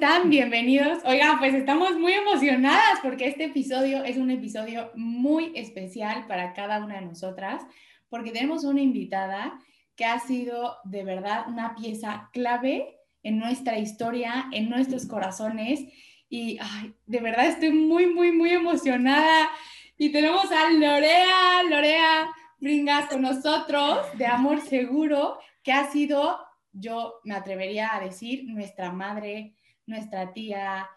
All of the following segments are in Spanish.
Están? Bienvenidos. Oigan, pues estamos muy emocionadas porque este episodio es un episodio muy especial para cada una de nosotras, porque tenemos una invitada que ha sido de verdad una pieza clave en nuestra historia, en nuestros corazones. Y ay, de verdad estoy muy, muy, muy emocionada. Y tenemos a Lorea, Lorea Bringas con nosotros de Amor Seguro, que ha sido yo me atrevería a decir nuestra madre, nuestra tía,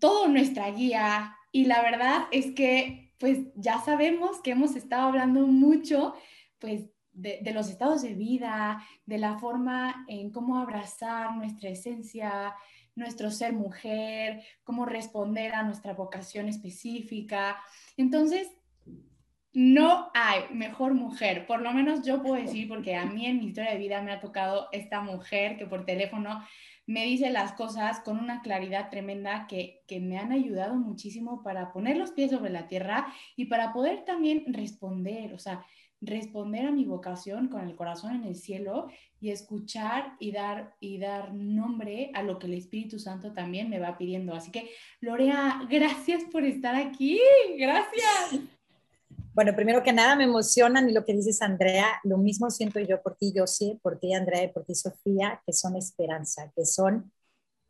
todo nuestra guía. Y la verdad es que pues ya sabemos que hemos estado hablando mucho pues de, de, los estados de vida, de la forma en cómo abrazar nuestra esencia, nuestro ser mujer, cómo responder a nuestra vocación específica. Entonces, no hay mejor mujer, por lo menos yo puedo decir, porque a mí en mi historia de vida me ha tocado esta mujer que por teléfono me dice las cosas con una claridad tremenda que, que me han ayudado muchísimo para poner los pies sobre la tierra y para poder también responder, o sea, responder a mi vocación con el corazón en el cielo y escuchar y dar y dar nombre a lo que el Espíritu Santo también me va pidiendo. Así que Lorea, gracias por estar aquí. Gracias. Bueno, primero que nada me emocionan y lo que dices, Andrea, lo mismo siento yo por ti, yo sí, por ti, Andrea, y por ti, Sofía, que son esperanza, que son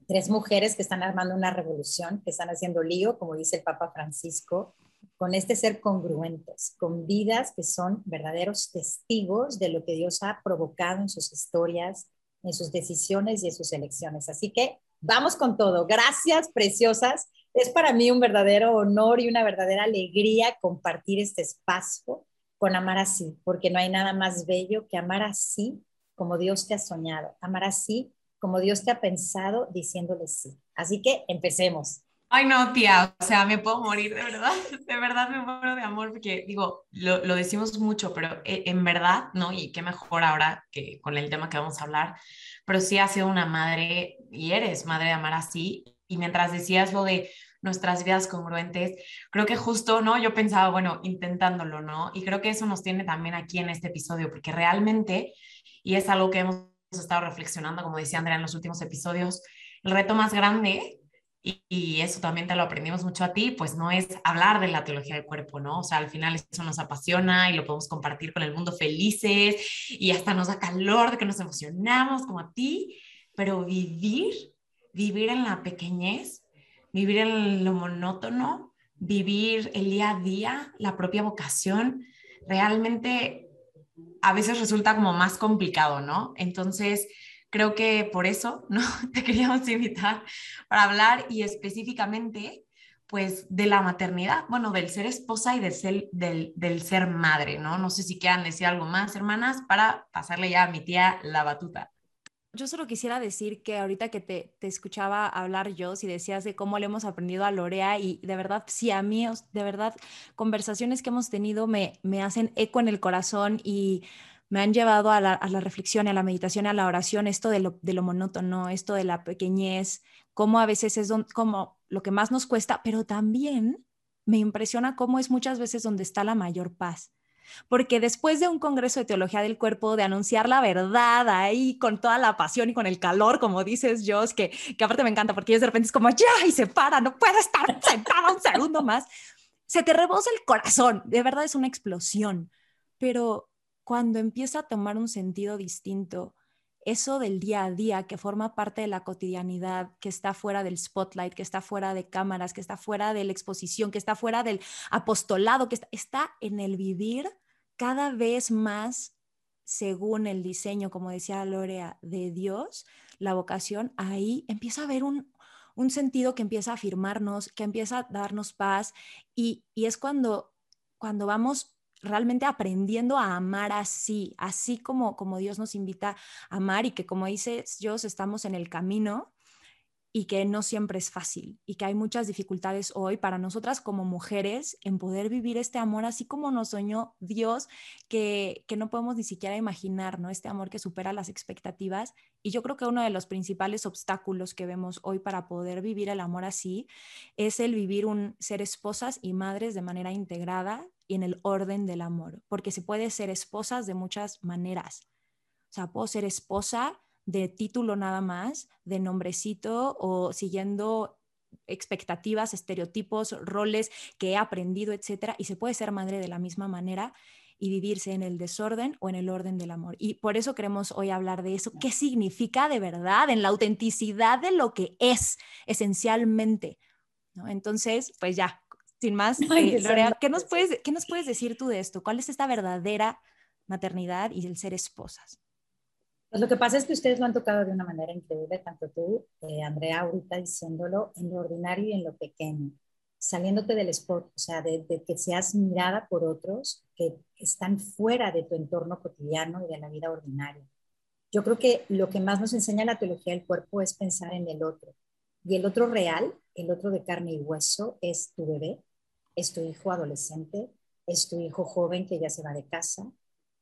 tres mujeres que están armando una revolución, que están haciendo lío, como dice el Papa Francisco, con este ser congruentes, con vidas que son verdaderos testigos de lo que Dios ha provocado en sus historias, en sus decisiones y en sus elecciones. Así que vamos con todo. Gracias, preciosas. Es para mí un verdadero honor y una verdadera alegría compartir este espacio con Amar así, porque no hay nada más bello que amar así como Dios te ha soñado, amar así como Dios te ha pensado diciéndole sí. Así que empecemos. Ay, no, tía, o sea, me puedo morir, de verdad, de verdad me muero de amor, porque digo, lo, lo decimos mucho, pero eh, en verdad, ¿no? Y qué mejor ahora que con el tema que vamos a hablar, pero sí has sido una madre y eres madre de amar así, y mientras decías lo de nuestras vidas congruentes, creo que justo, ¿no? Yo pensaba, bueno, intentándolo, ¿no? Y creo que eso nos tiene también aquí en este episodio, porque realmente, y es algo que hemos estado reflexionando, como decía Andrea en los últimos episodios, el reto más grande, y, y, eso también te lo aprendimos mucho a ti, pues no es hablar de la teología del cuerpo, ¿no? O sea, al final eso nos apasiona y lo podemos compartir con el mundo felices y hasta nos da calor de que nos emocionamos como a ti, pero vivir, vivir en la pequeñez vivir en lo monótono, vivir el día a día, la propia vocación, realmente a veces resulta como más complicado, ¿no? Entonces, creo que por eso, ¿no? Te queríamos invitar para hablar y específicamente, pues, de la maternidad, bueno, del ser esposa y del ser, del, del ser madre, ¿no? No sé si quieran decir algo más, hermanas, para pasarle ya a mi tía la batuta yo solo quisiera decir que ahorita que te, te, escuchaba hablar yo, si decías de cómo le hemos aprendido a Lorea y de verdad, sí, a mí, de verdad, conversaciones que hemos tenido me, me hacen eco en el corazón y me han llevado a la, a la reflexión, a la meditación, a la oración, esto de lo, de lo monótono, esto de la pequeñez, cómo a veces es como lo que más nos cuesta, pero también me impresiona cómo es muchas veces donde está la mayor paz porque después de un congreso de teología del cuerpo, de anunciar la verdad ahí con toda la pasión y con el calor, como dices, Josh, que, que aparte me encanta porque de repente es como, ya, y se para, no puedo estar sentada un segundo más, se te rebosa el corazón, de verdad es una explosión. Pero cuando empieza a tomar un sentido distinto, eso del día a día que forma parte de la cotidianidad, que está fuera del spotlight, que está fuera de cámaras, que está fuera de la exposición, que está fuera del apostolado, que está, en el vivir cada vez más según el diseño, como decía Lorea, de Dios, la vocación, ahí empieza a haber un, un sentido que empieza a afirmarnos, que empieza a darnos paz y, y es cuando, cuando vamos realmente aprendiendo a amar así, así como, como Dios nos invita a amar y que como dices Dios, estamos en el camino y que no siempre es fácil y que hay muchas dificultades hoy para nosotras como mujeres en poder vivir este amor así como nos soñó Dios, que, que no podemos ni siquiera imaginar, ¿no? Este amor que supera las expectativas. Y yo creo que uno de los principales obstáculos que vemos hoy para poder vivir el amor así es el vivir un ser esposas y madres de manera integrada y en el orden del amor, porque se puede ser esposas de muchas maneras. O sea, puedo ser esposa de título nada más, de nombrecito o siguiendo expectativas, estereotipos, roles que he aprendido, etcétera, y se puede ser madre de la misma manera y vivirse en el desorden o en el orden del amor. Y por eso queremos hoy hablar de eso, qué significa de verdad, en la autenticidad de lo que es esencialmente. ¿no? Entonces, pues ya, sin más, eh, ¿qué nos, puedes, ¿qué nos puedes decir tú de esto? ¿Cuál es esta verdadera maternidad y el ser esposas? Pues lo que pasa es que ustedes lo han tocado de una manera increíble, tanto tú, eh, Andrea, ahorita diciéndolo, en lo ordinario y en lo pequeño, saliéndote del spot, o sea, de, que seas mirada por otros que están fuera de tu entorno cotidiano y de la vida ordinaria. Yo creo que lo que más nos enseña la teología del cuerpo es pensar en el otro. Y el otro real, el otro de carne y hueso, es tu bebé, es tu hijo adolescente, es tu hijo joven que ya se va de casa,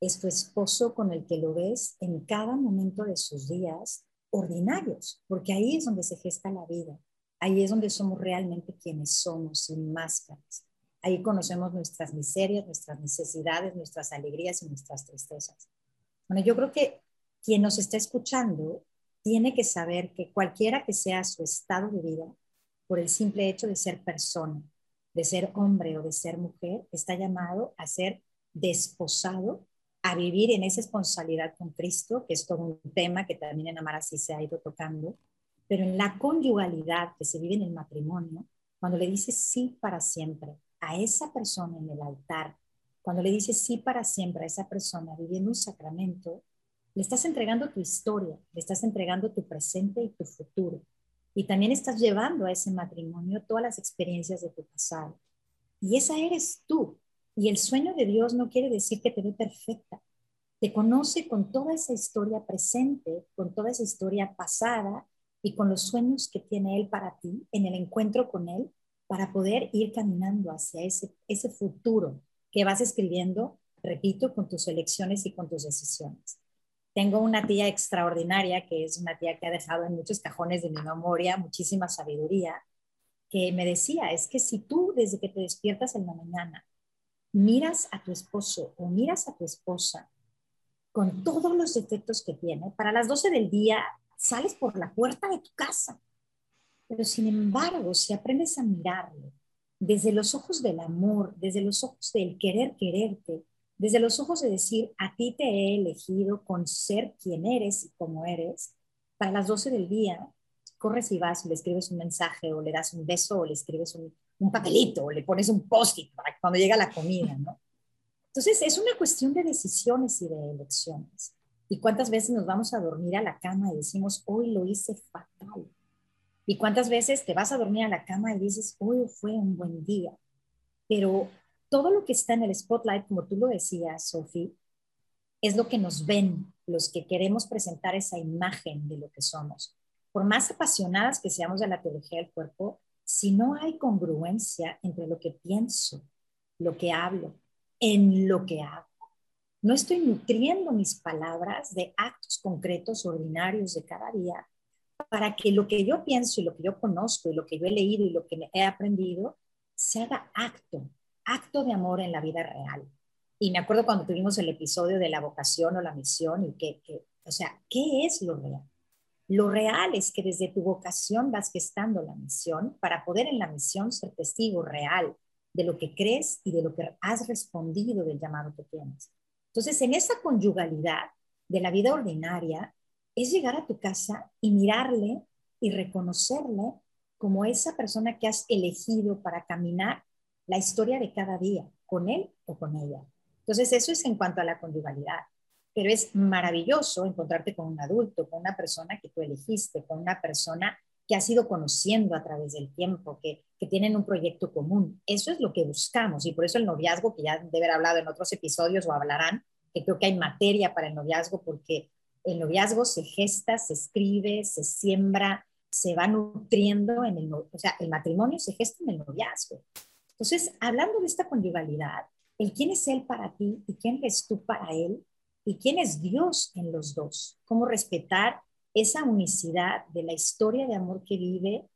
es tu esposo con el que lo ves en cada momento de sus días ordinarios, porque ahí es donde se gesta la vida, ahí es donde somos realmente quienes somos, sin máscaras. Ahí conocemos nuestras miserias, nuestras necesidades, nuestras alegrías y nuestras tristezas. Bueno, yo creo que quien nos está escuchando tiene que saber que cualquiera que sea su estado de vida, por el simple hecho de ser persona, de ser hombre o de ser mujer, está llamado a ser desposado a vivir en esa responsabilidad con Cristo, que es todo un tema que también en Amar así se ha ido tocando, pero en la conyugalidad que se vive en el matrimonio, cuando le dices sí para siempre a esa persona en el altar, cuando le dices sí para siempre a esa persona viviendo un sacramento, le estás entregando tu historia, le estás entregando tu presente y tu futuro. Y también estás llevando a ese matrimonio todas las experiencias de tu pasado. Y esa eres tú, y el sueño de Dios no quiere decir que te ve perfecta. Te conoce con toda esa historia presente, con toda esa historia pasada y con los sueños que tiene Él para ti en el encuentro con Él para poder ir caminando hacia ese, ese futuro que vas escribiendo, repito, con tus elecciones y con tus decisiones. Tengo una tía extraordinaria, que es una tía que ha dejado en muchos cajones de mi memoria muchísima sabiduría, que me decía, es que si tú desde que te despiertas en la mañana miras a tu esposo o miras a tu esposa con todos los defectos que tiene, para las 12 del día sales por la puerta de tu casa. Pero sin embargo, si aprendes a mirarlo desde los ojos del amor, desde los ojos del querer quererte, desde los ojos de decir, a ti te he elegido con ser quien eres y como eres, para las 12 del día, corres y vas le escribes un mensaje o le das un beso o le escribes un, un papelito, le pones un post-it para cuando llega la comida, ¿no? Entonces, es una cuestión de decisiones y de elecciones. ¿Y cuántas veces nos vamos a dormir a la cama y decimos, hoy lo hice fatal? ¿Y cuántas veces te vas a dormir a la cama y dices, hoy fue un buen día? Pero todo lo que está en el spotlight, como tú lo decías, Sophie, es lo que nos ven los que queremos presentar esa imagen de lo que somos. Por más apasionadas que seamos de la teología del cuerpo, si no hay congruencia entre lo que pienso, lo que hablo, en lo que hago, no estoy nutriendo mis palabras de actos concretos, ordinarios de cada día, para que lo que yo pienso y lo que yo conozco y lo que yo he leído y lo que he aprendido se haga acto, acto de amor en la vida real. Y me acuerdo cuando tuvimos el episodio de la vocación o la misión y que, que o sea, ¿qué es lo real? Lo real es que desde tu vocación vas gestando la misión para poder en la misión ser testigo real de lo que crees y de lo que has respondido del llamado que tienes. Entonces, en esa conyugalidad de la vida ordinaria, es llegar a tu casa y mirarle y reconocerle como esa persona que has elegido para caminar la historia de cada día, con él o con ella. Entonces, eso es en cuanto a la conyugalidad pero es maravilloso encontrarte con un adulto, con una persona que tú elegiste, con una persona que has ido conociendo a través del tiempo, que, que tienen un proyecto común. Eso es lo que buscamos y por eso el noviazgo, que ya debe haber hablado en otros episodios o hablarán, que creo que hay materia para el noviazgo porque el noviazgo se gesta, se escribe, se siembra, se va nutriendo en el, o sea, el matrimonio se gesta en el noviazgo. Entonces, hablando de esta conyugalidad, el quién es Él para ti y quién eres tú para Él y quién es Dios en los dos, cómo respetar esa unicidad de la historia de amor que vive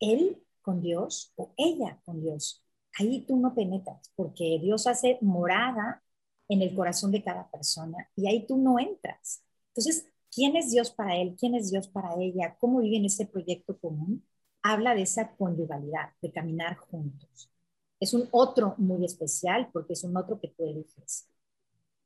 Él con Dios o ella con Dios. Ahí tú no penetras porque Dios hace morada en el corazón de cada persona y ahí tú no entras. Entonces, ¿quién es Dios para él? ¿Quién es Dios para ella? ¿Cómo viven ese proyecto común? Habla de esa conyugalidad, de caminar juntos. Es un otro muy especial porque es un otro que tú eliges.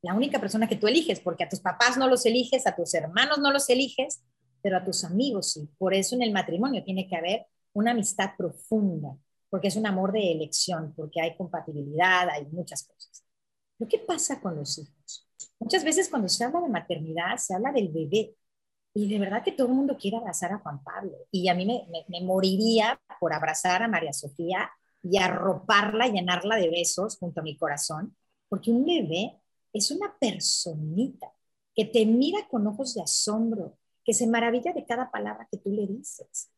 La única persona que tú eliges, porque a tus papás no los eliges, a tus hermanos no los eliges, pero a tus amigos sí. Por eso en el matrimonio tiene que haber una amistad profunda, porque es un amor de elección, porque hay compatibilidad, hay muchas cosas. Pero ¿qué pasa con los hijos? Muchas veces cuando se habla de maternidad, se habla del bebé. Y de verdad que todo el mundo quiere abrazar a Juan Pablo. Y a mí me, me, moriría por abrazar a María Sofía y arroparla, llenarla de besos junto a mi corazón, porque un bebé es una personita que te mira con ojos de asombro, que se maravilla de cada palabra que tú le dices.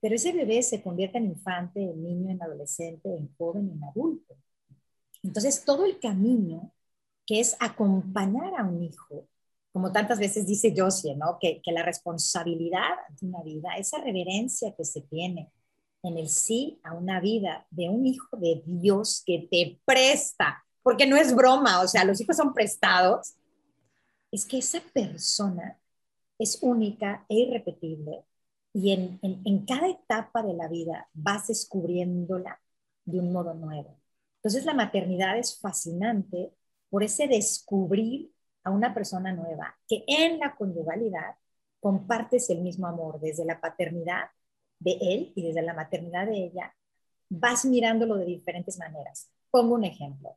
Pero ese bebé se convierte en infante, en niño, en adolescente, en joven, en adulto. Entonces, todo el camino que es acompañar a un hijo, como tantas veces dice Josie, ¿no? Que, que la responsabilidad de una vida, esa reverencia que se tiene en el sí a una vida de un hijo de Dios que te presta, porque no es broma, o sea, los hijos son prestados, es que esa persona es única e irrepetible y en, en, en, cada etapa de la vida vas descubriéndola de un modo nuevo. Entonces la maternidad es fascinante por ese descubrir a una persona nueva que en la conyugalidad compartes el mismo amor desde la paternidad de él y desde la maternidad de ella, vas mirándolo de diferentes maneras. Pongo un ejemplo.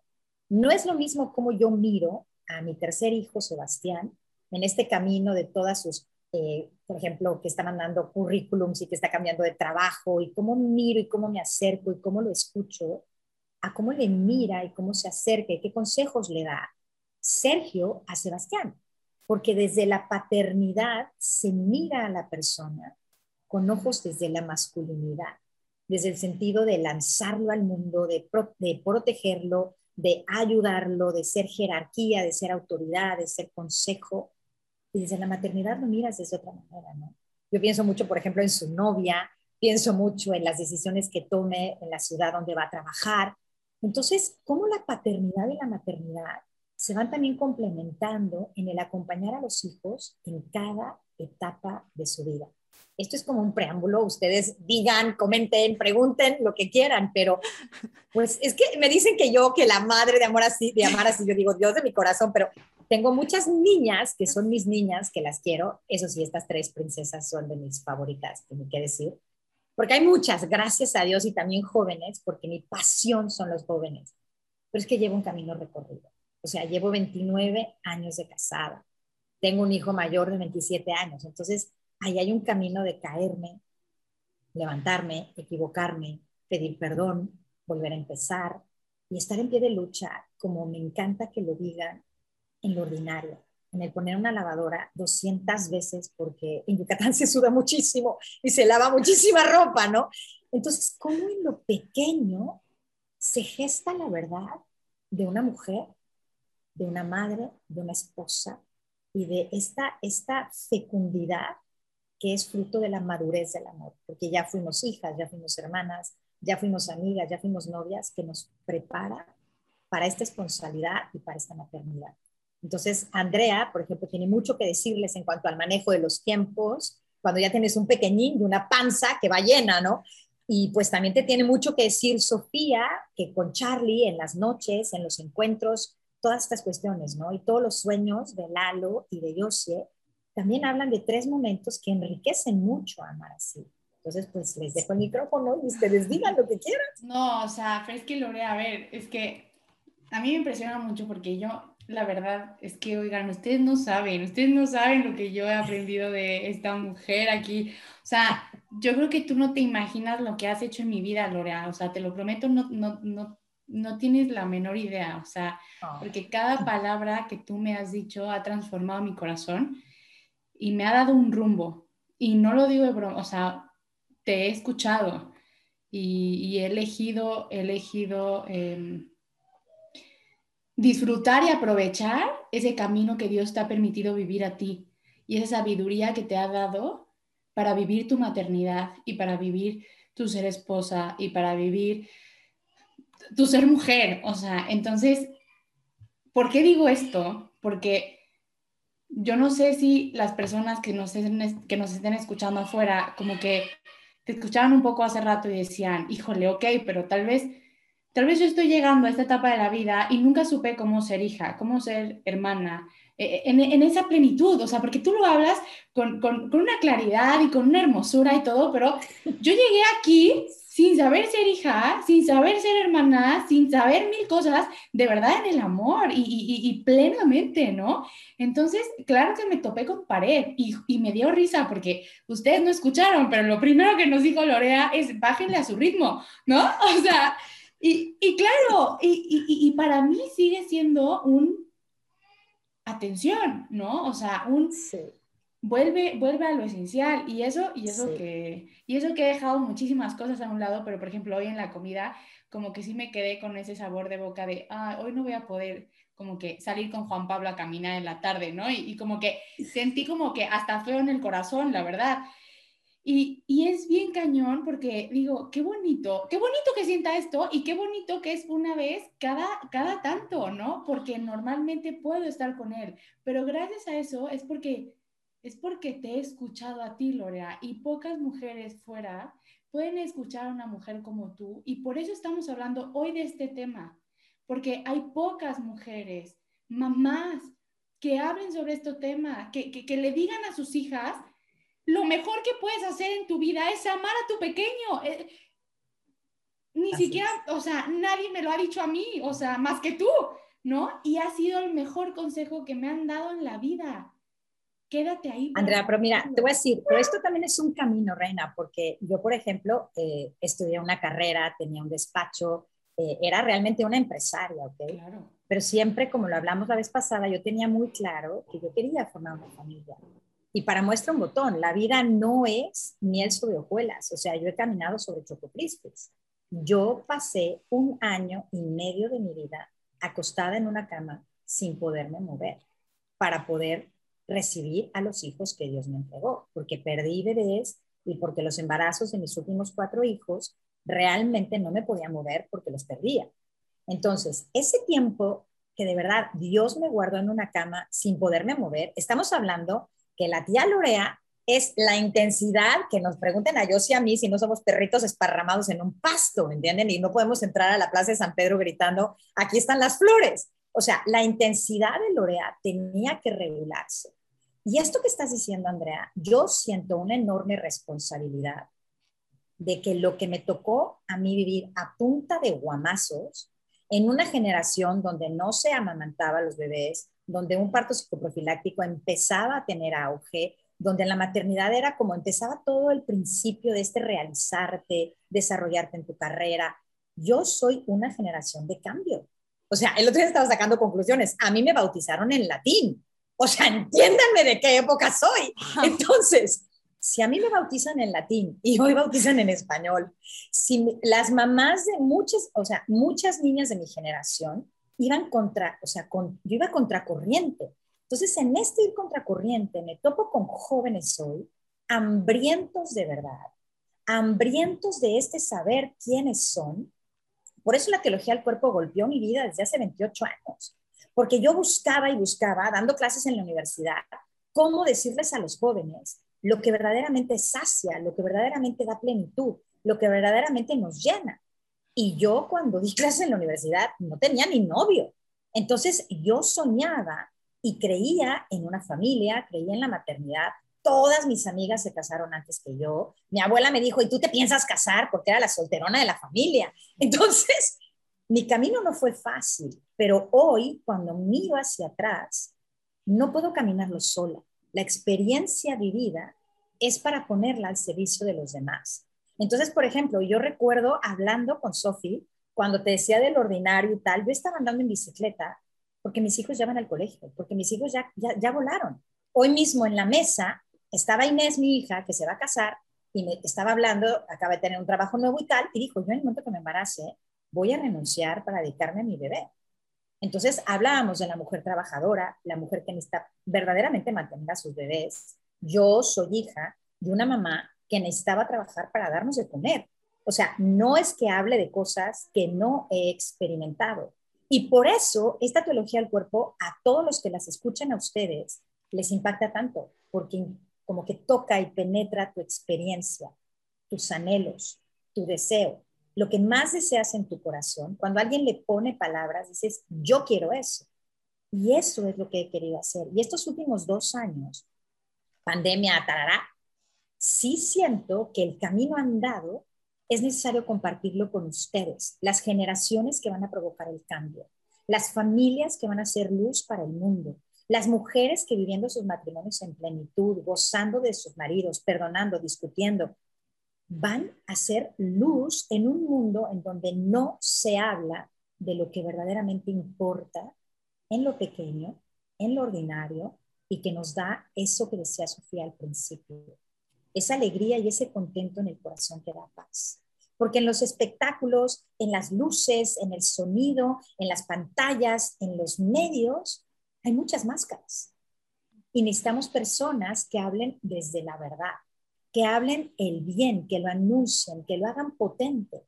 No es lo mismo como yo miro a mi tercer hijo, Sebastián, en este camino de todas sus, eh, por ejemplo, que está mandando currículums y que está cambiando de trabajo, y cómo miro y cómo me acerco y cómo lo escucho, a cómo le mira y cómo se acerca y qué consejos le da Sergio a Sebastián, porque desde la paternidad se mira a la persona con ojos desde la masculinidad, desde el sentido de lanzarlo al mundo, de, de protegerlo, de ayudarlo, de ser jerarquía, de ser autoridad, de ser consejo. Y desde la maternidad lo miras de otra manera, ¿no? Yo pienso mucho, por ejemplo, en su novia, pienso mucho en las decisiones que tome en la ciudad donde va a trabajar, entonces, ¿cómo la paternidad y la maternidad se van también complementando en el acompañar a los hijos en cada etapa de su vida? Esto es como un preámbulo, ustedes digan, comenten, pregunten lo que quieran, pero pues es que me dicen que yo, que la madre de amor así, de amar así, yo digo Dios de mi corazón, pero tengo muchas niñas que son mis niñas, que las quiero, eso sí, estas tres princesas son de mis favoritas, tengo que decir, porque hay muchas, gracias a Dios, y también jóvenes, porque mi pasión son los jóvenes. Pero es que llevo un camino recorrido. O sea, llevo 29 años de casada. Tengo un hijo mayor de 27 años. Entonces, ahí hay un camino de caerme, levantarme, equivocarme, pedir perdón, volver a empezar y estar en pie de lucha, como me encanta que lo digan, en lo ordinario en el poner una lavadora 200 veces porque en Yucatán se suda muchísimo y se lava muchísima ropa, ¿no? Entonces, ¿cómo en lo pequeño se gesta la verdad de una mujer, de una madre, de una esposa y de esta, esta fecundidad que es fruto de la madurez del amor? Porque ya fuimos hijas, ya fuimos hermanas, ya fuimos amigas, ya fuimos novias, que nos prepara para esta responsabilidad y para esta maternidad. Entonces, Andrea, por ejemplo, tiene mucho que decirles en cuanto al manejo de los tiempos, cuando ya tienes un pequeñín de una panza que va llena, ¿no? Y pues también te tiene mucho que decir Sofía, que con Charlie en las noches, en los encuentros, todas estas cuestiones, ¿no? Y todos los sueños de Lalo y de Yosie también hablan de tres momentos que enriquecen mucho a Amar así. Entonces, pues les dejo el micrófono y ustedes digan lo que quieran. No, o sea, es que Lore, a ver, es que a mí me impresiona mucho porque yo la verdad es que, oigan, ustedes no saben, ustedes no saben lo que yo he aprendido de esta mujer aquí. O sea, yo creo que tú no te imaginas lo que has hecho en mi vida, Lorea. O sea, te lo prometo, no, no, no, no tienes la menor idea. O sea, Oh. porque cada palabra que tú me has dicho ha transformado mi corazón y me ha dado un rumbo. Y no lo digo de broma, o sea, te he escuchado y, he elegido, he elegido em, disfrutar y aprovechar ese camino que Dios te ha permitido vivir a ti y esa sabiduría que te ha dado para vivir tu maternidad y para vivir tu ser esposa y para vivir tu ser mujer. O sea, entonces, ¿por qué digo esto? Porque yo no sé si las personas que nos, estén, que nos estén escuchando afuera, como que te escuchaban un poco hace rato y decían, híjole, ok, pero tal vez, tal vez yo estoy llegando a esta etapa de la vida y nunca supe cómo ser hija, cómo ser hermana, eh, en, en, esa plenitud, o sea, porque tú lo hablas con, con, con, una claridad y con una hermosura y todo, pero yo llegué aquí sin saber ser hija, sin saber ser hermana, sin saber mil cosas, de verdad en el amor y, plenamente, ¿no? Entonces, claro que me topé con pared y, me dio risa porque ustedes no escucharon, pero lo primero que nos dijo Lorea es bájenle a su ritmo, ¿no? O sea, y, claro, y, para mí sigue siendo un atención, ¿no? O sea, un... Vuelve, vuelve a lo esencial y eso, y eso sí. que, y eso que he dejado muchísimas cosas a un lado, pero por ejemplo hoy en la comida como que sí me quedé con ese sabor de boca de, ah, hoy no voy a poder como que salir con Juan Pablo a caminar en la tarde, ¿no? Y, y como que sentí como que hasta feo en el corazón, la verdad. Y, y, es bien cañón porque digo, qué bonito, qué bonito que sienta esto y qué bonito que es una vez cada, cada tanto, ¿no? Porque normalmente puedo estar con él, pero gracias a eso es porque, es porque te he escuchado a ti, Lorea, y pocas mujeres fuera pueden escuchar a una mujer como tú y por eso estamos hablando hoy de este tema, porque hay pocas mujeres, mamás, que hablen sobre este tema, que, que, que le digan a sus hijas, lo mejor que puedes hacer en tu vida es amar a tu pequeño. Eh, ni Así siquiera, es. o sea, nadie me lo ha dicho a mí, o sea, más que tú, ¿no? Y ha sido el mejor consejo que me han dado en la vida. Quédate ahí. Andrea, pero mira, te voy a decir, pero esto también es un camino, Reina, porque yo, por ejemplo, eh, estudié una carrera, tenía un despacho, eh, era realmente una empresaria, ¿ok? Claro. Pero siempre, como lo hablamos la vez pasada, yo tenía muy claro que yo quería formar una familia. Y para muestra un botón, la vida no es miel sobre hojuelas. O sea, yo he caminado sobre chococrispes. Yo pasé un año y medio de mi vida acostada en una cama sin poderme mover para poder recibir a los hijos que Dios me entregó, porque perdí bebés y porque los embarazos de mis últimos cuatro hijos realmente no me podía mover porque los perdía. Entonces, ese tiempo que de verdad Dios me guardó en una cama sin poderme mover, estamos hablando que la tía Lorea es la intensidad que nos pregunten a yo y a mí si no somos perritos esparramados en un pasto, ¿me entienden? Y no podemos entrar a la Plaza de San Pedro gritando, aquí están las flores. O sea, la intensidad de Lorea tenía que regularse. Y esto que estás diciendo, Andrea, yo siento una enorme responsabilidad de que lo que me tocó a mí vivir a punta de guamazos en una generación donde no se amamantaba a los bebés, donde un parto psicoprofiláctico empezaba a tener auge, donde la maternidad era como empezaba todo el principio de este realizarte, desarrollarte en tu carrera. Yo soy una generación de cambio. O sea, el otro día estaba sacando conclusiones. A mí me bautizaron en latín. O sea, entiéndanme de qué época soy. Entonces, si a mí me bautizan en latín y hoy bautizan en español, si las mamás de muchas, o sea, muchas niñas de mi generación iban contra, o sea, con, yo iba contracorriente. Entonces, en este ir contracorriente, me topo con jóvenes hoy, hambrientos de verdad, hambrientos de este saber quiénes son. Por eso la teología del cuerpo golpeó mi vida desde hace 28 años, porque yo buscaba y buscaba, dando clases en la universidad, cómo decirles a los jóvenes lo que verdaderamente sacia, lo que verdaderamente da plenitud, lo que verdaderamente nos llena. Y yo cuando di clases en la universidad no tenía ni novio. Entonces yo soñaba y creía en una familia, creía en la maternidad. Todas mis amigas se casaron antes que yo. Mi abuela me dijo, ¿y tú te piensas casar? Porque era la solterona de la familia. Entonces, mi camino no fue fácil, pero hoy, cuando miro hacia atrás, no puedo caminarlo sola. La experiencia vivida es para ponerla al servicio de los demás. Entonces, por ejemplo, yo recuerdo hablando con Sofi, cuando te decía del ordinario y tal, yo estaba andando en bicicleta porque mis hijos ya van al colegio, porque mis hijos ya, ya volaron. Hoy mismo en la mesa estaba Inés, mi hija, que se va a casar, y me estaba hablando, acaba de tener un trabajo nuevo y tal, y dijo, yo en el momento que me embarace, voy a renunciar para dedicarme a mi bebé. Entonces hablábamos de la mujer trabajadora, la mujer que necesita verdaderamente mantener a sus bebés. Yo soy hija de una mamá que necesitaba trabajar para darnos de comer. O sea, no es que hable de cosas que no he experimentado. Y por eso esta teología del cuerpo, a todos los que las escuchan a ustedes, les impacta tanto, porque como que toca y penetra tu experiencia, tus anhelos, tu deseo, lo que más deseas en tu corazón. Cuando alguien le pone palabras, dices, yo quiero eso. Y eso es lo que he querido hacer. Y estos últimos dos años, pandemia, tarará, sí siento que el camino andado es necesario compartirlo con ustedes, las generaciones que van a provocar el cambio, las familias que van a ser luz para el mundo, las mujeres que viviendo sus matrimonios en plenitud, gozando de sus maridos, perdonando, discutiendo, van a ser luz en un mundo en donde no se habla de lo que verdaderamente importa en lo pequeño, en lo ordinario y que nos da eso que decía Sofía al principio, esa alegría y ese contento en el corazón que da paz. Porque en los espectáculos, en las luces, en el sonido, en las pantallas, en los medios, hay muchas máscaras. Y necesitamos personas que hablen desde la verdad, que hablen el bien, que lo anuncien, que lo hagan potente.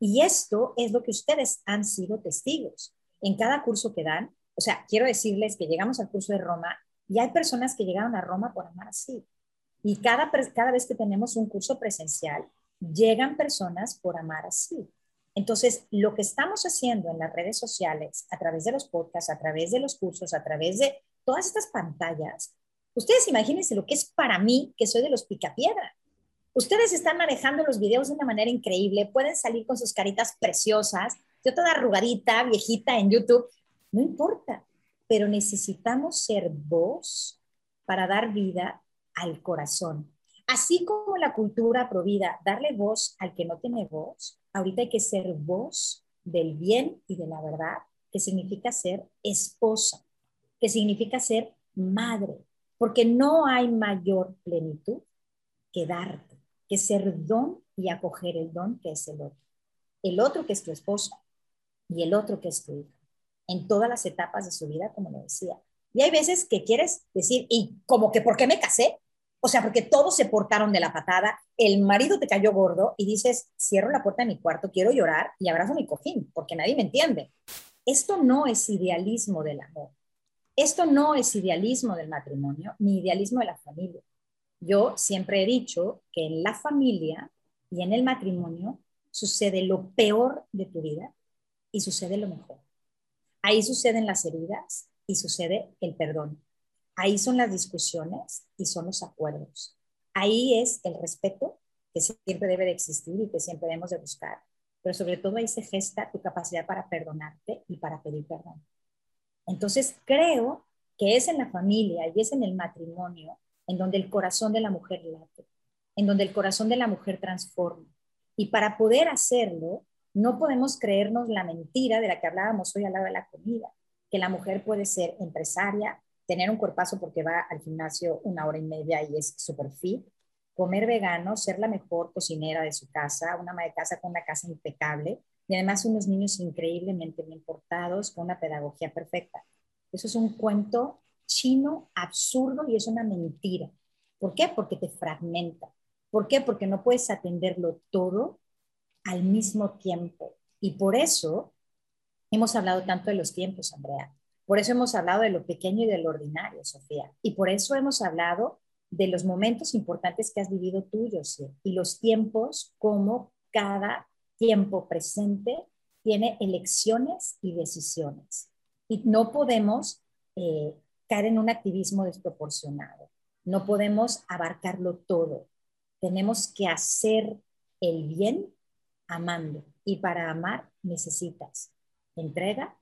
Y esto es lo que ustedes han sido testigos. En cada curso que dan, o sea, quiero decirles que llegamos al curso de Roma y hay personas que llegaron a Roma por amar así. Y cada, cada vez que tenemos un curso presencial, llegan personas por amar así. Entonces, lo que estamos haciendo en las redes sociales, a través de los podcasts, a través de los cursos, a través de todas estas pantallas, ustedes imagínense lo que es para mí, que soy de los picapiedra. Ustedes están manejando los videos de una manera increíble, pueden salir con sus caritas preciosas, yo toda arrugadita, viejita en YouTube, no importa, pero necesitamos ser voz para dar vida al corazón. Así como la cultura provida darle voz al que no tiene voz, ahorita hay que ser voz del bien y de la verdad, que significa ser esposa, que significa ser madre, porque no hay mayor plenitud que darte, que ser don y acoger el don que es el otro. El otro que es tu esposa y el otro que es tu hija, en todas las etapas de su vida, como lo decía. Y hay veces que quieres decir, ¿y como que por qué me casé? O sea, porque todos se portaron de la patada, el marido te cayó gordo y dices, cierro la puerta de mi cuarto, quiero llorar y abrazo mi cojín, porque nadie me entiende. Esto no es idealismo del amor. Esto no es idealismo del matrimonio ni idealismo de la familia. Yo siempre he dicho que en la familia y en el matrimonio sucede lo peor de tu vida y sucede lo mejor. Ahí suceden las heridas y sucede el perdón. Ahí son las discusiones y son los acuerdos. Ahí es el respeto que siempre debe de existir y que siempre debemos de buscar. Pero sobre todo ahí se gesta tu capacidad para perdonarte y para pedir perdón. Entonces creo que es en la familia y es en el matrimonio en donde el corazón de la mujer late, en donde el corazón de la mujer transforma. Y para poder hacerlo, no podemos creernos la mentira de la que hablábamos hoy al lado de la comida, que la mujer puede ser empresaria, tener un cuerpazo porque va al gimnasio una hora y media y es súper fit, comer vegano, ser la mejor cocinera de su casa, una ama de casa con una casa impecable y además unos niños increíblemente bien portados con una pedagogía perfecta. Eso es un cuento chino absurdo y es una mentira. ¿Por qué? Porque te fragmenta. ¿Por qué? Porque no puedes atenderlo todo al mismo tiempo. Y por eso hemos hablado tanto de los tiempos, Andrea. Por eso hemos hablado de lo pequeño y de lo ordinario, Sofía. Y por eso hemos hablado de los momentos importantes que has vivido tú, José, y los tiempos, como cada tiempo presente tiene elecciones y decisiones. Y no podemos eh, caer en un activismo desproporcionado. No podemos abarcarlo todo. Tenemos que hacer el bien amando. Y para amar necesitas entrega,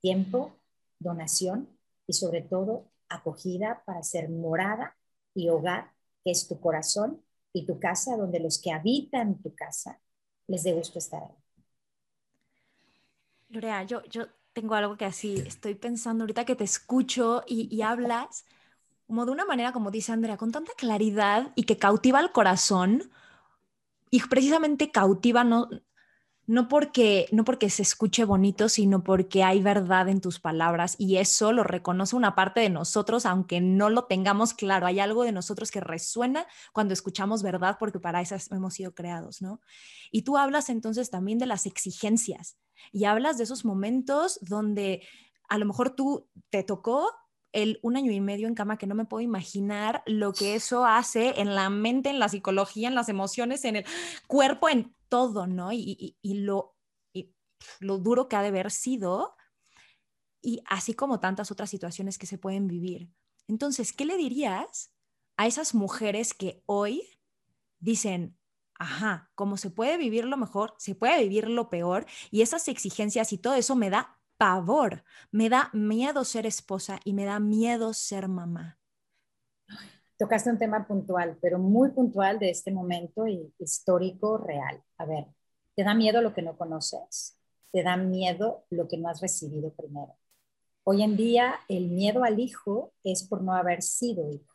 tiempo, donación y sobre todo acogida para ser morada y hogar que es tu corazón y tu casa, donde los que habitan tu casa les dé gusto estar ahí. Lorea, yo, yo tengo algo que así estoy pensando ahorita que te escucho y, y hablas como de una manera, como dice Andrea, con tanta claridad y que cautiva el corazón y precisamente cautiva no, no porque, no porque se escuche bonito, sino porque hay verdad en tus palabras y eso lo reconoce una parte de nosotros, aunque no lo tengamos claro. Hay algo de nosotros que resuena cuando escuchamos verdad, porque para eso hemos sido creados, ¿no? Y tú hablas entonces también de las exigencias y hablas de esos momentos donde a lo mejor tú te tocó el un año y medio en cama que no me puedo imaginar lo que eso hace en la mente, en la psicología, en las emociones, en el cuerpo, en todo, ¿no? Y, lo, lo duro que ha de haber sido, y así como tantas otras situaciones que se pueden vivir. Entonces, ¿qué le dirías a esas mujeres que hoy dicen, ajá, como se puede vivir lo mejor, se puede vivir lo peor, y esas exigencias y todo eso me da pavor, me da miedo ser esposa y me da miedo ser mamá. Tocaste un tema puntual, pero muy puntual de este momento histórico real. A ver, ¿te da miedo lo que no conoces? ¿Te da miedo lo que no has recibido primero? Hoy en día el miedo al hijo es por no haber sido hijo.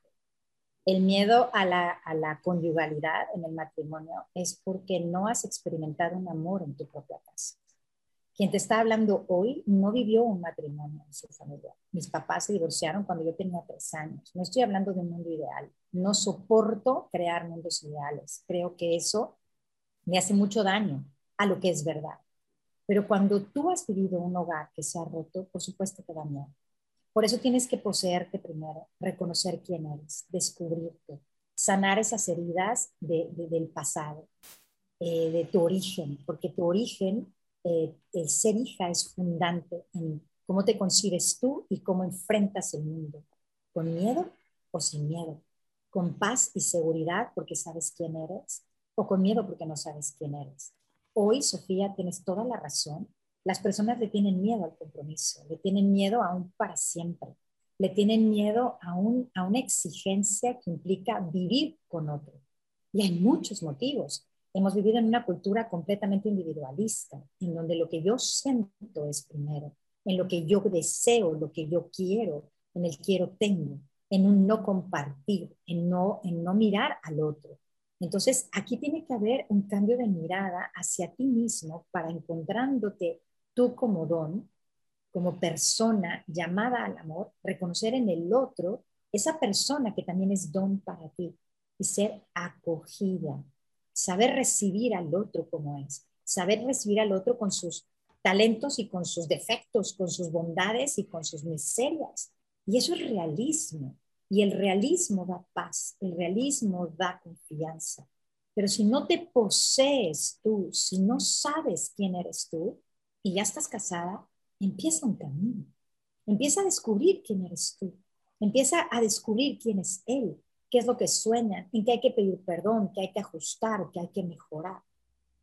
El miedo a la, a la conyugalidad en el matrimonio es porque no has experimentado un amor en tu propia casa. Quien te está hablando hoy no vivió un matrimonio en su familia. Mis papás se divorciaron cuando yo tenía tres años. No estoy hablando de un mundo ideal. No soporto crear mundos ideales. Creo que eso me hace mucho daño a lo que es verdad. Pero cuando tú has vivido un hogar que se ha roto, por supuesto te da miedo. Por eso tienes que poseerte primero, reconocer quién eres, descubrirte, sanar esas heridas del pasado, eh, de tu origen, porque tu origen eh, el ser hija es fundante en cómo te concibes tú y cómo enfrentas el mundo, con miedo o sin miedo, con paz y seguridad porque sabes quién eres o con miedo porque no sabes quién eres. Hoy, Sofía, tienes toda la razón. Las personas le tienen miedo al compromiso, le tienen miedo a un para siempre, le tienen miedo a, un, a una exigencia que implica vivir con otro. Y hay muchos motivos. Hemos vivido en una cultura completamente individualista, en donde lo que yo siento es primero, en lo que yo deseo, lo que yo quiero, en el quiero tengo, en un no compartir, en no, en no mirar al otro. Entonces, aquí tiene que haber un cambio de mirada hacia ti mismo para encontrándote tú como don, como persona llamada al amor, reconocer en el otro esa persona que también es don para ti y ser acogida, saber recibir al otro como es, saber recibir al otro con sus talentos y con sus defectos, con sus bondades y con sus miserias. Y eso es realismo. Y el realismo da paz, el realismo da confianza. Pero si no te posees tú, si no sabes quién eres tú y ya estás casada, empieza un camino. Empieza a descubrir quién eres tú. Empieza a descubrir quién es él qué es lo que sueñan, en qué hay que pedir perdón, qué hay que ajustar, qué hay que mejorar.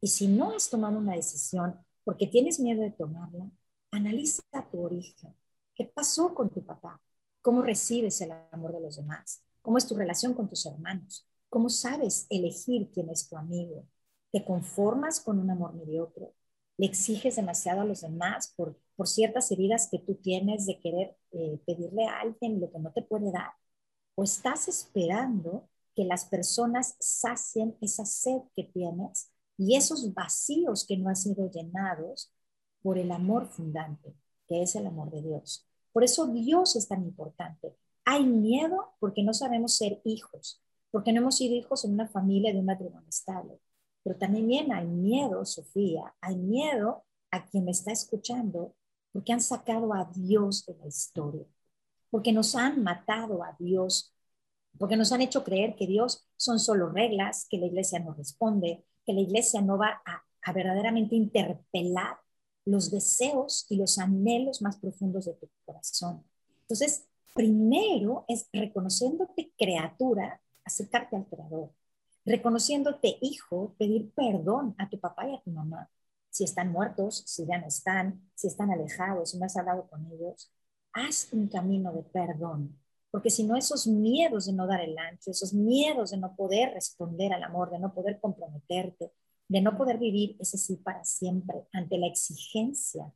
Y si no has tomado una decisión porque tienes miedo de tomarla, analiza tu origen. ¿Qué pasó con tu papá? ¿Cómo recibes el amor de los demás? ¿Cómo es tu relación con tus hermanos? ¿Cómo sabes elegir quién es tu amigo? ¿Te conformas con un amor mediocre? ¿Le exiges demasiado a los demás por, por ciertas heridas que tú tienes de querer eh, pedirle a alguien lo que no te puede dar? O estás esperando que las personas sacien esa sed que tienes y esos vacíos que no han sido llenados por el amor fundante, que es el amor de Dios. Por eso Dios es tan importante. Hay miedo porque no sabemos ser hijos, porque no hemos sido hijos en una familia de un matrimonio estable. Pero también hay miedo, Sofía, hay miedo a quien me está escuchando porque han sacado a Dios de la historia porque nos han matado a Dios, porque nos han hecho creer que Dios son solo reglas, que la iglesia no responde, que la iglesia no va a, verdaderamente interpelar los deseos y los anhelos más profundos de tu corazón. Entonces, primero es reconociéndote criatura, acercarte al Creador. Reconociéndote hijo, pedir perdón a tu papá y a tu mamá. Si están muertos, si ya no están, si están alejados, si no has hablado con ellos haz un camino de perdón, porque si no esos miedos de no dar el ancho, esos miedos de no poder responder al amor, de no poder comprometerte, de no poder vivir ese sí para siempre ante la exigencia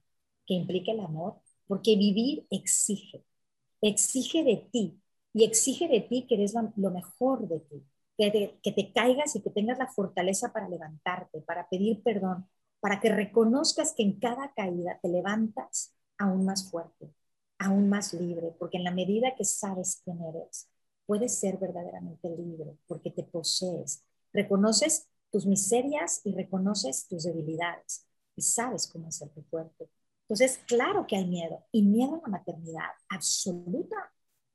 que implica el amor, porque vivir exige, exige de ti y exige de ti que eres lo mejor de ti, que te, que te caigas y que tengas la fortaleza para levantarte, para pedir perdón, para que reconozcas que en cada caída te levantas aún más fuerte, aún más libre, porque en la medida que sabes quién eres, puedes ser verdaderamente libre, porque te posees, reconoces tus miserias y reconoces tus debilidades y sabes cómo hacerte fuerte. Entonces, claro que hay miedo y miedo a la maternidad absoluta.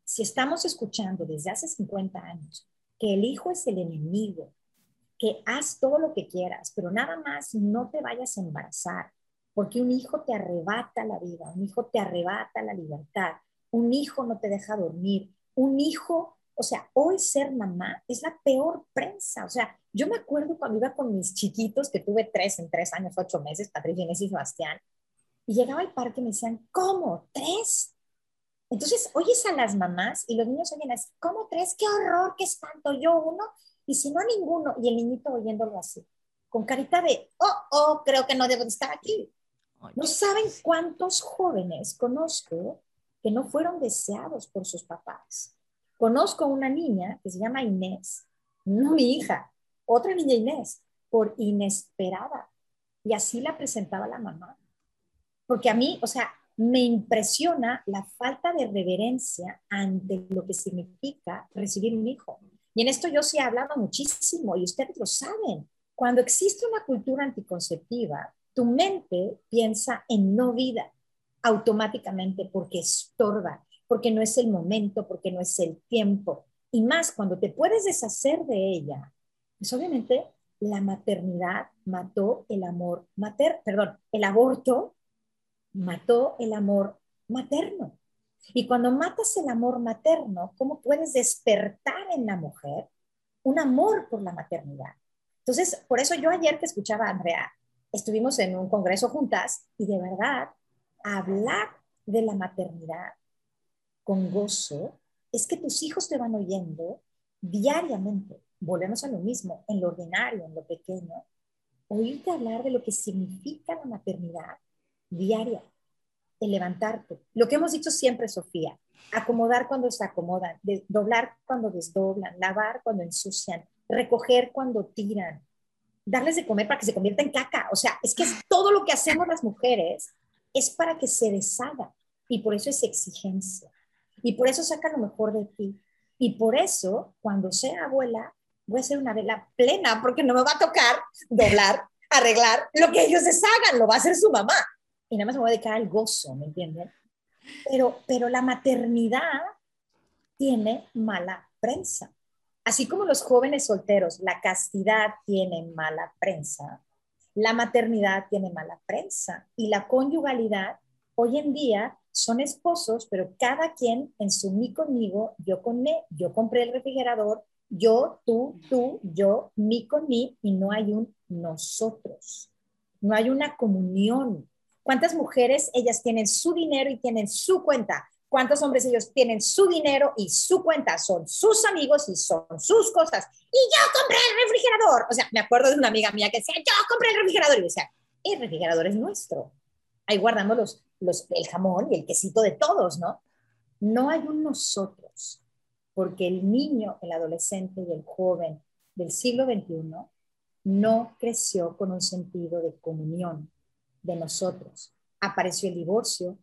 Si estamos escuchando desde hace 50 años que el hijo es el enemigo, que haz todo lo que quieras, pero nada más no te vayas a embarazar, porque un hijo te arrebata la vida, un hijo te arrebata la libertad, un hijo no te deja dormir, un hijo, o sea, hoy ser mamá es la peor prensa, o sea, yo me acuerdo cuando iba con mis chiquitos, que tuve tres en tres años, ocho meses, Patricia, Inés y Sebastián, y llegaba al parque y me decían, ¿cómo? ¿Tres? Entonces oyes a las mamás y los niños oyen así, ¿cómo tres? ¡Qué horror! ¡Qué espanto! Yo uno, y si no ninguno, y el niñito oyéndolo así, con carita de, oh, oh, creo que no debo de estar aquí. No saben cuántos jóvenes conozco que no fueron deseados por sus papás. Conozco una niña que se llama Inés, no mi hija, otra niña Inés, por inesperada. Y así la presentaba la mamá. Porque a mí, o sea, me impresiona la falta de reverencia ante lo que significa recibir un hijo. Y en esto yo sí he hablado muchísimo y ustedes lo saben. Cuando existe una cultura anticonceptiva, tu mente piensa en no vida automáticamente porque estorba, porque no es el momento, porque no es el tiempo. Y más cuando te puedes deshacer de ella, pues obviamente la maternidad mató el amor materno, perdón, el aborto mató el amor materno. Y cuando matas el amor materno, ¿cómo puedes despertar en la mujer un amor por la maternidad? Entonces, por eso yo ayer que escuchaba Andrea, estuvimos en un congreso juntas y de verdad, hablar de la maternidad con gozo es que tus hijos te van oyendo diariamente volvemos a lo mismo, en lo ordinario, en lo pequeño, oírte hablar de lo que significa la maternidad diaria, el levantarte. Lo que hemos dicho siempre, Sofía, acomodar cuando se acomodan, doblar cuando desdoblan, lavar cuando ensucian, recoger cuando tiran, darles de comer para que se convierta en caca. O sea, es que es todo lo que hacemos las mujeres es para que se deshaga. Y por eso es exigencia. Y por eso saca lo mejor de ti. Y por eso, cuando sea abuela, voy a ser una vela plena porque no me va a tocar doblar, arreglar lo que ellos deshagan, lo va a hacer su mamá. Y nada más me voy a dedicar al gozo, ¿me entienden? Pero, pero la maternidad tiene mala prensa. Así como los jóvenes solteros, la castidad tiene mala prensa, la maternidad tiene mala prensa y la conyugalidad hoy en día son esposos, pero cada quien en su mí conmigo, yo con me, yo compré el refrigerador, yo, tú, tú, yo, mí con mí, y no hay un nosotros. No hay una comunión. ¿Cuántas mujeres ellas tienen su dinero y tienen su cuenta? ¿Cuántos hombres ellos tienen su dinero y su cuenta? Son sus amigos y son sus cosas. Y yo compré el refrigerador. O sea, me acuerdo de una amiga mía que decía, yo compré el refrigerador. Y decía, el refrigerador es nuestro. Ahí guardamos los, los, el jamón y el quesito de todos, ¿no? No hay un nosotros porque el niño, el adolescente y el joven del siglo XXI no creció con un sentido de comunión de nosotros. Apareció el divorcio,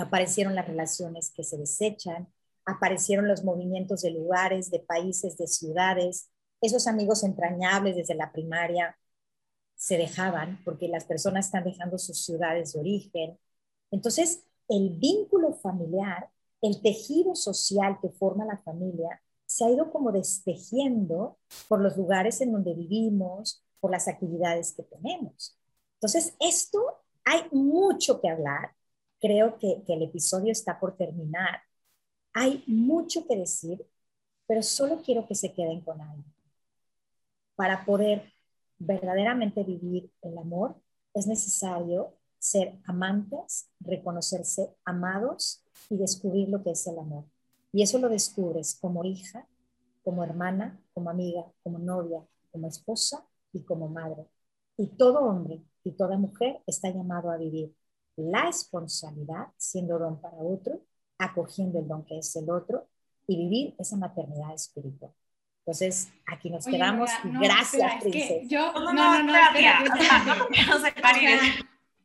aparecieron las relaciones que se desechan, aparecieron los movimientos de lugares, de países, de ciudades. Esos amigos entrañables desde la primaria se dejaban porque las personas están dejando sus ciudades de origen. Entonces, el vínculo familiar el tejido social que forma la familia se ha ido como destejiendo por los lugares en donde vivimos, por las actividades que tenemos. Entonces, esto hay mucho que hablar. Creo que, el episodio está por terminar. Hay mucho que decir, pero solo quiero que se queden con algo. Para poder verdaderamente vivir el amor, es necesario ser amantes, reconocerse amados y descubrir lo que es el amor. Y eso lo descubres como hija, como hermana, como amiga, como novia, como esposa y como madre. Y todo hombre y toda mujer está llamado a vivir la esponsalidad siendo don para otro, acogiendo el don que es el otro y vivir esa maternidad espiritual. Entonces, aquí nos quedamos. Gracias, princesa. yo, no, no, no, no, no,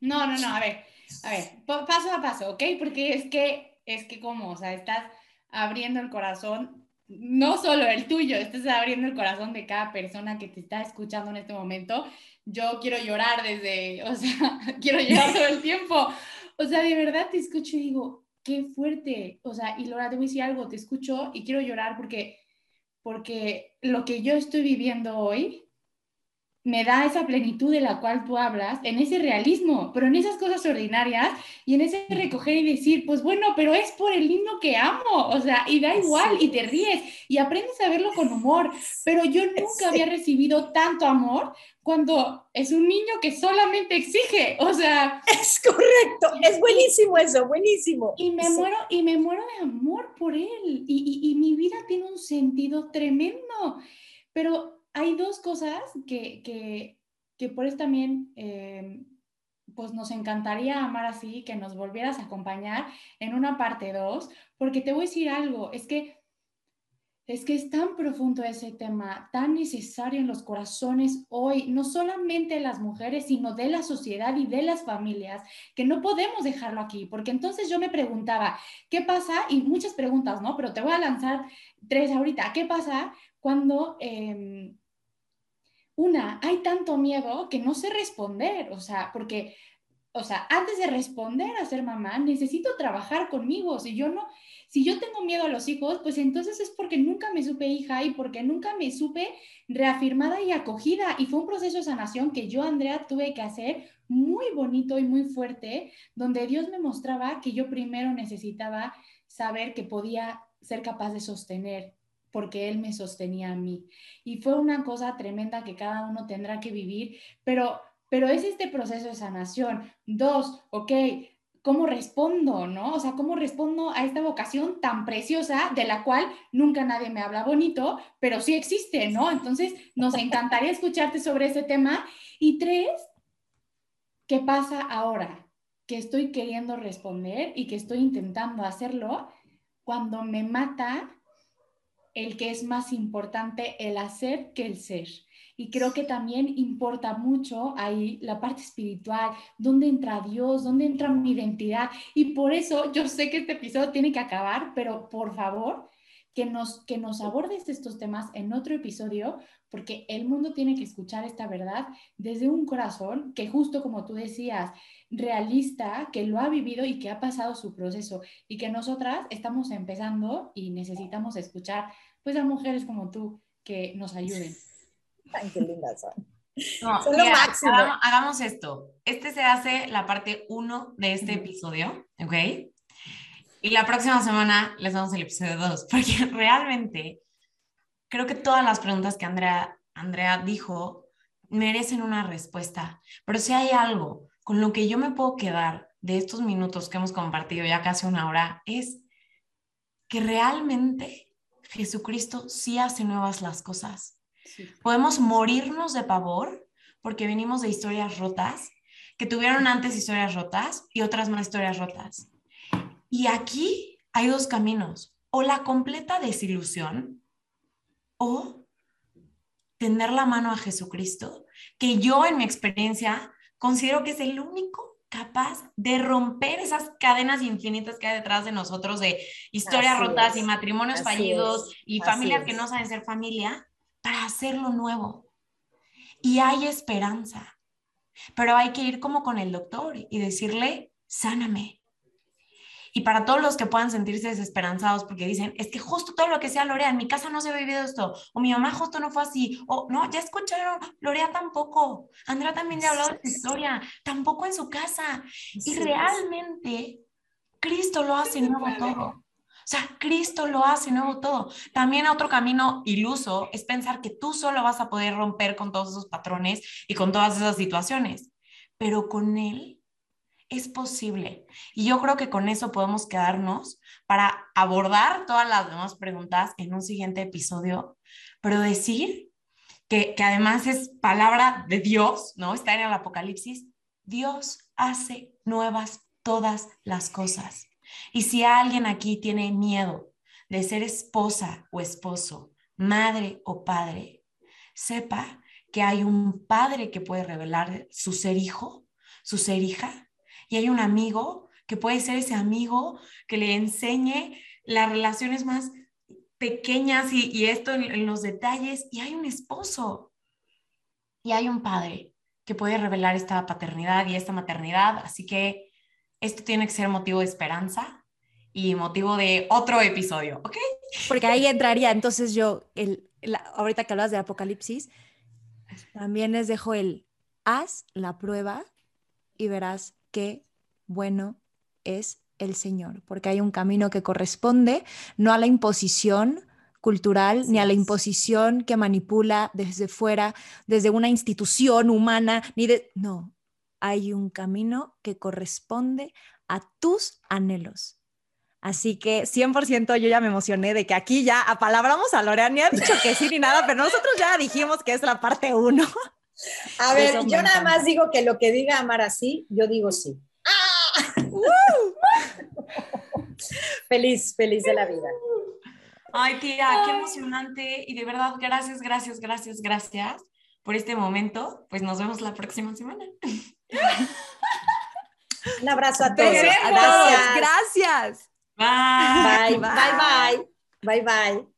no, no, a ver, a ver, paso a paso, ¿ok? Porque es que, es que como, o sea, estás abriendo el corazón, no solo el tuyo, estás abriendo el corazón de cada persona que te está escuchando en este momento. Yo quiero llorar desde, o sea, quiero llorar todo el tiempo. O sea, de verdad te escucho y digo, qué fuerte. O sea, y Laura, te voy a decir algo, te escucho y quiero llorar porque, porque lo que yo estoy viviendo hoy me da esa plenitud de la cual tú hablas, en ese realismo, pero en esas cosas ordinarias y en ese recoger y decir, pues bueno, pero es por el niño que amo, o sea, y da igual, y te ríes y aprendes a verlo con humor, pero yo nunca había recibido tanto amor cuando es un niño que solamente exige, o sea... Es correcto, es buenísimo eso, buenísimo. Y me, muero, y me muero de amor por él, y, y, y mi vida tiene un sentido tremendo, pero hay dos cosas que, que, que por eso también eh, pues nos encantaría amar así, que nos volvieras a acompañar en una parte 2, porque te voy a decir algo, es que es que es tan profundo ese tema, tan necesario en los corazones hoy, no solamente de las mujeres, sino de la sociedad y de las familias, que no podemos dejarlo aquí, porque entonces yo me preguntaba, ¿qué pasa? Y muchas preguntas, ¿no? Pero te voy a lanzar tres ahorita. ¿Qué pasa cuando em, una, hay tanto miedo que no sé responder, o sea, porque, o sea, antes de responder a ser mamá, necesito trabajar conmigo. Si yo no, si yo tengo miedo a los hijos, pues entonces es porque nunca me supe hija y porque nunca me supe reafirmada y acogida. Y fue un proceso de sanación que yo, Andrea, tuve que hacer muy bonito y muy fuerte, donde Dios me mostraba que yo primero necesitaba saber que podía ser capaz de sostener porque Él me sostenía a mí. Y fue una cosa tremenda que cada uno tendrá que vivir, pero, pero es este proceso de sanación. Dos, ok, ¿cómo respondo, no? O sea, ¿cómo respondo a esta vocación tan preciosa de la cual nunca nadie me habla bonito, pero sí existe, ¿no? Entonces, nos encantaría escucharte sobre ese tema. Y tres, ¿qué pasa ahora? Que estoy queriendo responder y que estoy intentando hacerlo cuando me mata el que es más importante el hacer que el ser. Y creo que también importa mucho ahí la parte espiritual, dónde entra Dios, dónde entra mi identidad. Y por eso yo sé que este episodio tiene que acabar, pero por favor, que nos, que nos abordes estos temas en otro episodio, porque el mundo tiene que escuchar esta verdad desde un corazón que justo como tú decías, realista, que lo ha vivido y que ha pasado su proceso y que nosotras estamos empezando y necesitamos escuchar pues a mujeres como tú que nos ayuden. Ay, qué lindas son. Hagamos, esto. Este se hace la parte 1 de este episodio, ¿ok? Y la próxima semana les damos el episodio 2, porque realmente creo que todas las preguntas que Andrea, Andrea dijo merecen una respuesta. Pero si hay algo con lo que yo me puedo quedar de estos minutos que hemos compartido ya casi una hora, es que realmente Jesucristo sí hace nuevas las cosas. Podemos morirnos de pavor porque venimos de historias rotas, que tuvieron antes historias rotas y otras más historias rotas. Y aquí hay dos caminos, o la completa desilusión o tener la mano a Jesucristo, que yo en mi experiencia considero que es el único capaz de romper esas cadenas infinitas que hay detrás de nosotros de historias rotas y matrimonios fallidos y familias que no saben ser familia para hacerlo nuevo. Y hay esperanza, pero hay que ir como con el doctor y decirle, sáname, y para todos los que puedan sentirse desesperanzados porque dicen, es que justo todo lo que sea Lorea, en mi casa no se ha vivido esto, o mi mamá justo no fue así, o no, ya escucharon, Lorea tampoco, Andrea también ya ha hablado de su historia, tampoco en su casa. Y realmente Cristo lo hace nuevo todo. O sea, Cristo lo hace nuevo todo. También otro camino iluso es pensar que tú solo vas a poder romper con todos esos patrones y con todas esas situaciones, pero con Él es posible. Y yo creo que con eso podemos quedarnos para abordar todas las demás preguntas en un siguiente episodio, pero decir que, que además es palabra de Dios, ¿no? Está en el Apocalipsis, Dios hace nuevas todas las cosas. Y si alguien aquí tiene miedo de ser esposa o esposo, madre o padre, sepa que hay un padre que puede revelar su ser hijo, su ser hija, y hay un amigo que puede ser ese amigo que le enseñe las relaciones más pequeñas y, esto en los detalles, y hay un esposo, y hay un padre que puede revelar esta paternidad y esta maternidad, así que esto tiene que ser motivo de esperanza y motivo de otro episodio, ¿ok? Porque ahí entraría, entonces yo, el, ahorita que hablas de Apocalipsis, también les dejo el haz la prueba y verás qué bueno es el Señor, porque hay un camino que corresponde no a la imposición cultural ni a la imposición que manipula desde fuera, desde una institución humana, ni de no, hay un camino que corresponde a tus anhelos, Así que 100% yo ya me emocioné de que aquí ya apalabramos a Lorea, ni ha dicho que sí ni nada, pero nosotros ya dijimos que es la parte uno. A ver, yo nada más digo que lo que diga Amar así, yo digo sí. feliz, feliz de la vida. Ay, tía, qué emocionante y de verdad, gracias, gracias, gracias, gracias por este momento. Pues nos vemos la próxima semana. Un abrazo a todos. Gracias. gracias. Bye. Bye, bye, bye. Bye, bye.